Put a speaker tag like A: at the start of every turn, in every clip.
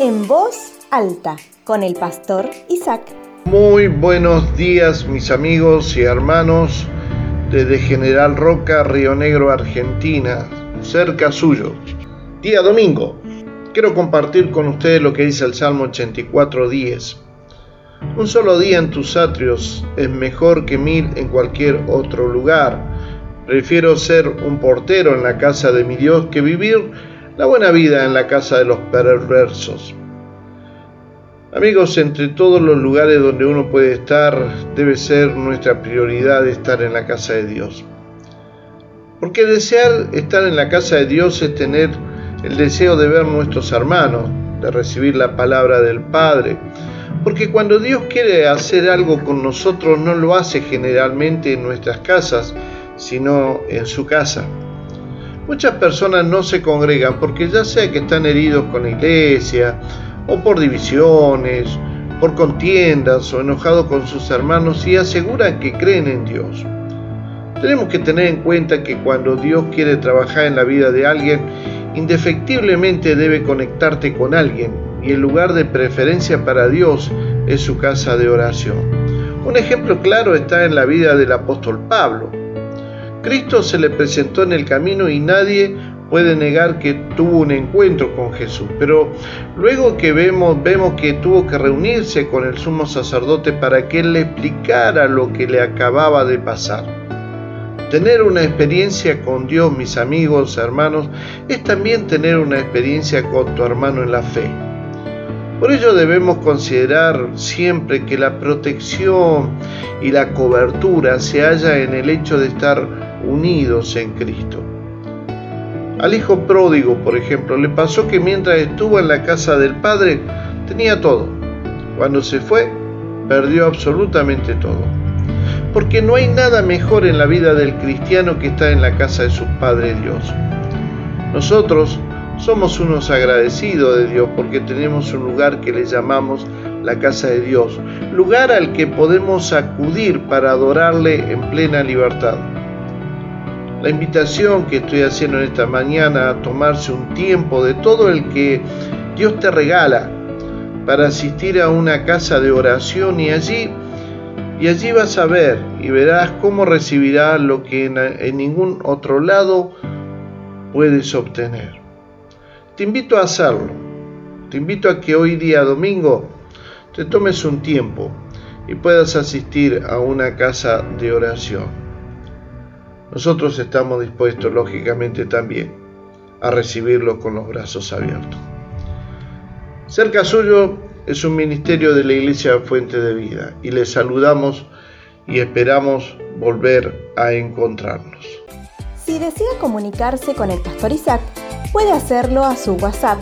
A: en voz alta con el pastor Isaac.
B: Muy buenos días mis amigos y hermanos desde General Roca, Río Negro, Argentina, cerca suyo. Día domingo. Quiero compartir con ustedes lo que dice el Salmo 84.10. Un solo día en tus atrios es mejor que mil en cualquier otro lugar. Prefiero ser un portero en la casa de mi Dios que vivir la buena vida en la casa de los perversos. Amigos, entre todos los lugares donde uno puede estar, debe ser nuestra prioridad estar en la casa de Dios. Porque desear estar en la casa de Dios es tener el deseo de ver nuestros hermanos, de recibir la palabra del Padre. Porque cuando Dios quiere hacer algo con nosotros, no lo hace generalmente en nuestras casas, sino en su casa. Muchas personas no se congregan porque ya sea que están heridos con la iglesia, o por divisiones, por contiendas o enojados con sus hermanos y aseguran que creen en Dios. Tenemos que tener en cuenta que cuando Dios quiere trabajar en la vida de alguien, indefectiblemente debe conectarte con alguien y el lugar de preferencia para Dios es su casa de oración. Un ejemplo claro está en la vida del apóstol Pablo. Cristo se le presentó en el camino y nadie puede negar que tuvo un encuentro con Jesús, pero luego que vemos, vemos que tuvo que reunirse con el sumo sacerdote para que él le explicara lo que le acababa de pasar. Tener una experiencia con Dios, mis amigos, hermanos, es también tener una experiencia con tu hermano en la fe. Por ello debemos considerar siempre que la protección y la cobertura se halla en el hecho de estar unidos en Cristo. Al hijo pródigo, por ejemplo, le pasó que mientras estuvo en la casa del padre tenía todo. Cuando se fue, perdió absolutamente todo. Porque no hay nada mejor en la vida del cristiano que estar en la casa de su Padre Dios. Nosotros somos unos agradecidos de Dios porque tenemos un lugar que le llamamos la casa de Dios, lugar al que podemos acudir para adorarle en plena libertad. La invitación que estoy haciendo en esta mañana a tomarse un tiempo de todo el que Dios te regala para asistir a una casa de oración y allí y allí vas a ver y verás cómo recibirás lo que en, en ningún otro lado puedes obtener. Te invito a hacerlo. Te invito a que hoy día domingo te tomes un tiempo y puedas asistir a una casa de oración. Nosotros estamos dispuestos, lógicamente, también a recibirlo con los brazos abiertos. Cerca suyo es un ministerio de la Iglesia Fuente de Vida y le saludamos y esperamos volver a encontrarnos.
A: Si desea comunicarse con el pastor Isaac, puede hacerlo a su WhatsApp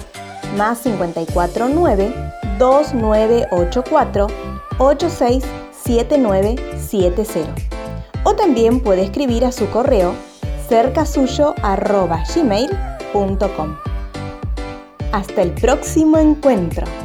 A: más 549 2984 867970 o también puede escribir a su correo cercasuyo.gmail.com. Hasta el próximo encuentro.